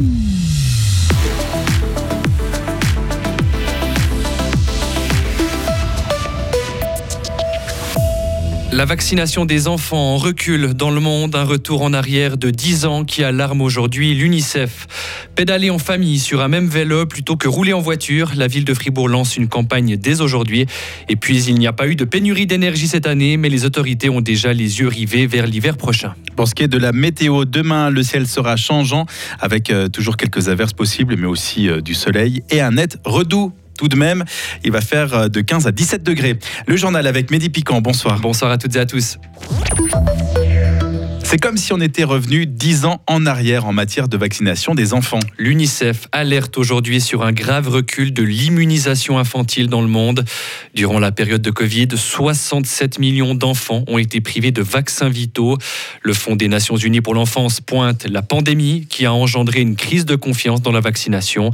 Mm. La vaccination des enfants en recul dans le monde, un retour en arrière de 10 ans qui alarme aujourd'hui l'UNICEF. Pédaler en famille sur un même vélo plutôt que rouler en voiture, la ville de Fribourg lance une campagne dès aujourd'hui. Et puis il n'y a pas eu de pénurie d'énergie cette année, mais les autorités ont déjà les yeux rivés vers l'hiver prochain. Pour ce qui est de la météo, demain le ciel sera changeant avec euh, toujours quelques averses possibles, mais aussi euh, du soleil et un net redoux tout de même. Il va faire euh, de 15 à 17 degrés. Le journal avec Mehdi Piquant. Bonsoir. Bonsoir à toutes et à tous. C'est comme si on était revenu 10 ans en arrière en matière de vaccination des enfants. L'UNICEF alerte aujourd'hui sur un grave recul de l'immunisation infantile dans le monde. Durant la période de Covid, 67 millions d'enfants ont été privés de vaccins vitaux. Le Fonds des Nations Unies pour l'enfance pointe la pandémie qui a engendré une crise de confiance dans la vaccination.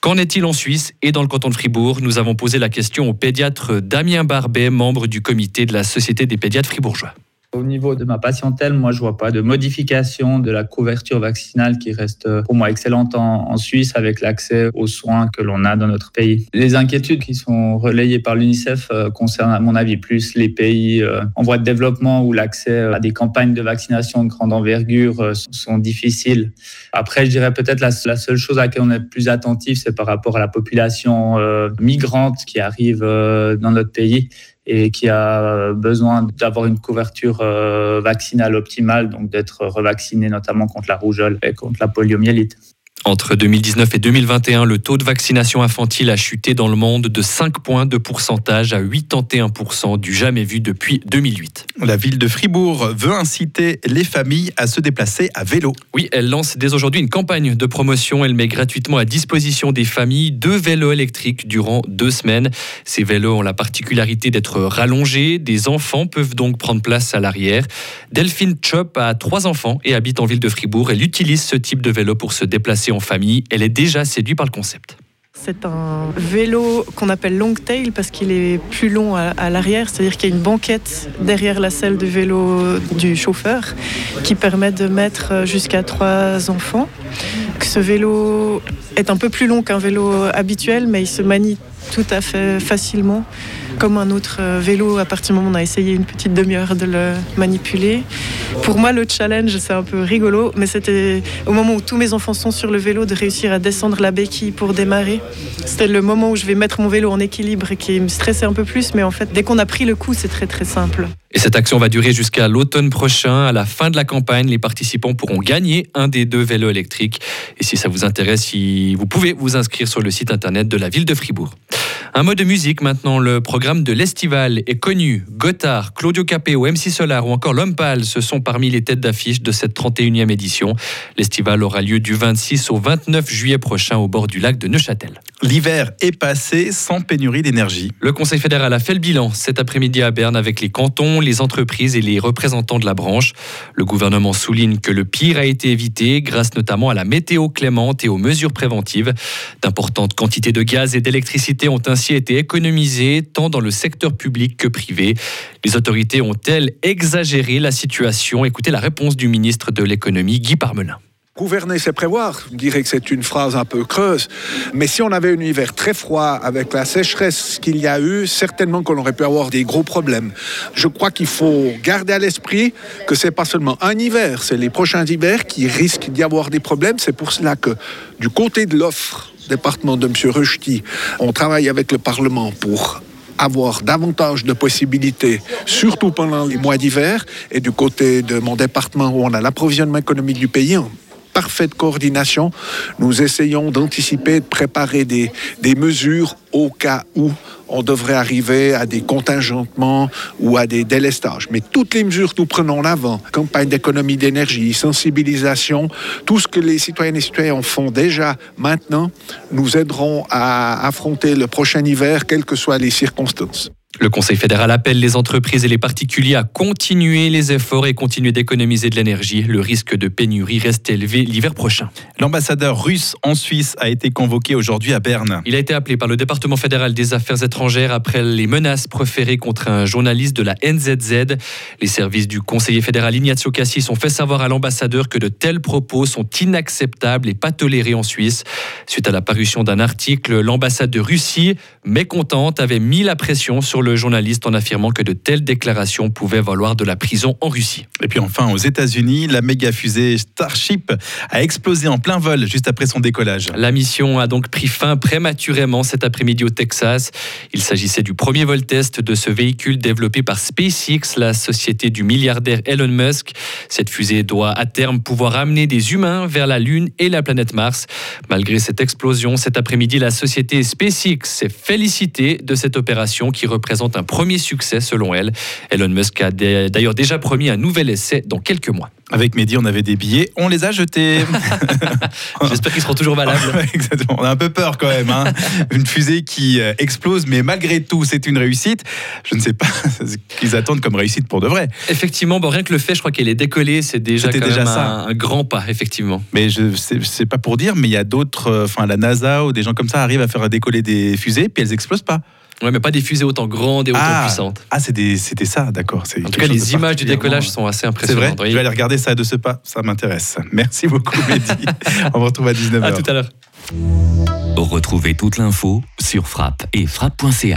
Qu'en est-il en Suisse et dans le canton de Fribourg? Nous avons posé la question au pédiatre Damien Barbet, membre du comité de la Société des pédiatres fribourgeois. Au niveau de ma patientèle, moi, je vois pas de modification de la couverture vaccinale qui reste pour moi excellente en, Suisse avec l'accès aux soins que l'on a dans notre pays. Les inquiétudes qui sont relayées par l'UNICEF euh, concernent, à mon avis, plus les pays euh, en voie de développement où l'accès à des campagnes de vaccination de grande envergure euh, sont difficiles. Après, je dirais peut-être la, seule chose à laquelle on est plus attentif, c'est par rapport à la population migrante qui arrive dans notre pays et qui a besoin d'avoir une couverture euh, vaccinale optimale, donc d'être revacciné notamment contre la rougeole et contre la poliomyélite. Entre 2019 et 2021, le taux de vaccination infantile a chuté dans le monde de 5 points de pourcentage à 81% du jamais vu depuis 2008. La ville de Fribourg veut inciter les familles à se déplacer à vélo. Oui, elle lance dès aujourd'hui une campagne de promotion. Elle met gratuitement à disposition des familles deux vélos électriques durant deux semaines. Ces vélos ont la particularité d'être rallongés. Des enfants peuvent donc prendre place à l'arrière. Delphine Chop a trois enfants et habite en ville de Fribourg. Elle utilise ce type de vélo pour se déplacer en famille. Elle est déjà séduite par le concept. C'est un vélo qu'on appelle long tail parce qu'il est plus long à, l'arrière, c'est-à-dire qu'il y a une banquette derrière la selle de vélo du chauffeur qui permet de mettre jusqu'à trois enfants. Ce vélo est un peu plus long qu'un vélo habituel, mais il se manie tout à fait facilement comme un autre euh, vélo à partir du moment où on a essayé une petite demi-heure de le manipuler. Pour moi, le challenge, c'est un peu rigolo, mais c'était au moment où tous mes enfants sont sur le vélo de réussir à descendre la béquille pour démarrer. C'était le moment où je vais mettre mon vélo en équilibre qui me stressait un peu plus, mais en fait, dès qu'on a pris le coup, c'est très très simple. Et cette action va durer jusqu'à l'automne prochain. À la fin de la campagne, les participants pourront gagner un des deux vélos électriques. Et si ça vous intéresse, vous pouvez vous inscrire sur le site internet de la ville de Fribourg. Un mot de musique maintenant. Le programme de l'Estival est connu. Gotthard, Claudio Capéo, MC Solar ou encore L'Homme Pâle, ce sont parmi les têtes d'affiche de cette 31e édition. L'Estival aura lieu du 26 au 29 juillet prochain au bord du lac de Neuchâtel. L'hiver est passé sans pénurie d'énergie. Le Conseil fédéral a fait le bilan cet après-midi à Berne avec les cantons, les entreprises et les représentants de la branche. Le gouvernement souligne que le pire a été évité grâce notamment à la météo clémente et aux mesures préventives. D'importantes quantités de gaz et d'électricité ont ainsi été économisées tant dans le secteur public que privé. Les autorités ont-elles exagéré la situation? Écoutez la réponse du ministre de l'économie Guy Parmelin. Gouverner, c'est prévoir. Je dirais que c'est une phrase un peu creuse. Mais si on avait un hiver très froid avec la sécheresse qu'il y a eu, certainement qu'on aurait pu avoir des gros problèmes. Je crois qu'il faut garder à l'esprit que c'est pas seulement un hiver, c'est les prochains hivers qui risquent d'y avoir des problèmes. C'est pour cela que du côté de l'offre, département de M. Rushdie, on travaille avec le Parlement pour avoir davantage de possibilités, surtout pendant les mois d'hiver, et du côté de mon département où on a l'approvisionnement économique du pays, parfaite coordination, nous essayons d'anticiper, de préparer des, mesures au cas où on devrait arriver à des contingentements ou à des délestages. Mais toutes les mesures que nous prenons en avant, campagne d'économie d'énergie, sensibilisation, tout ce que les citoyennes et citoyens font déjà maintenant, nous aideront à affronter le prochain hiver, quelles que soient les circonstances. Le Conseil fédéral appelle les entreprises et les particuliers à continuer les efforts et continuer d'économiser de l'énergie. Le risque de pénurie reste élevé l'hiver prochain. L'ambassadeur russe en Suisse a été convoqué aujourd'hui à Berne. Il a été appelé par le département fédéral des affaires étrangères après les menaces proférées contre un journaliste de la NZZ. Les services du conseiller fédéral Ignazio Cassis ont fait savoir à l'ambassadeur que de tels propos sont inacceptables et pas tolérés en Suisse. Suite à la parution d'un article, l'ambassade de Russie, mécontente, avait mis la pression sur le journaliste en affirmant que de telles déclarations pouvaient valoir de la prison en Russie. Et puis enfin, aux États-Unis, la méga fusée Starship a explosé en plein vol juste après son décollage. La mission a donc pris fin prématurément cet après-midi au Texas. Il s'agissait du premier vol test de ce véhicule développé par SpaceX, la société du milliardaire Elon Musk. Cette fusée doit à terme pouvoir amener des humains vers la Lune et la planète Mars. Malgré cette explosion, cet après-midi, la société SpaceX s'est félicitée de cette opération qui représente un premier succès selon elle. Elon Musk a d'ailleurs déjà promis un nouvel essai dans quelques mois. Avec Mehdi, on avait des billets, on les a jetés. J'espère qu'ils seront toujours valables. Exactement. On a un peu peur quand même. Hein. Une fusée qui euh, explose, mais malgré tout, c'est une réussite. Je ne sais pas ce qu'ils attendent comme réussite pour de vrai. Effectivement, bon, rien que le fait, je crois qu'elle est décollée, c'est déjà, quand déjà même ça. Un, un, grand pas, effectivement. Mais je sais pas pour dire, mais il y a d'autres, euh, enfin la NASA ou des gens comme ça arrivent à faire décoller des fusées, puis elles explosent pas. Ouais, mais pas des fusées autant grandes et autant ah, puissantes. Ah, c'était ça, d'accord. En tout cas, les images du décollage sont assez impressionnantes. C'est vrai, je vais aller regarder ça de ce pas, ça m'intéresse. Merci beaucoup, Mehdi. On vous retrouve à 19h. À tout à l'heure. Retrouvez toute l'info sur frappe et frappe.ch.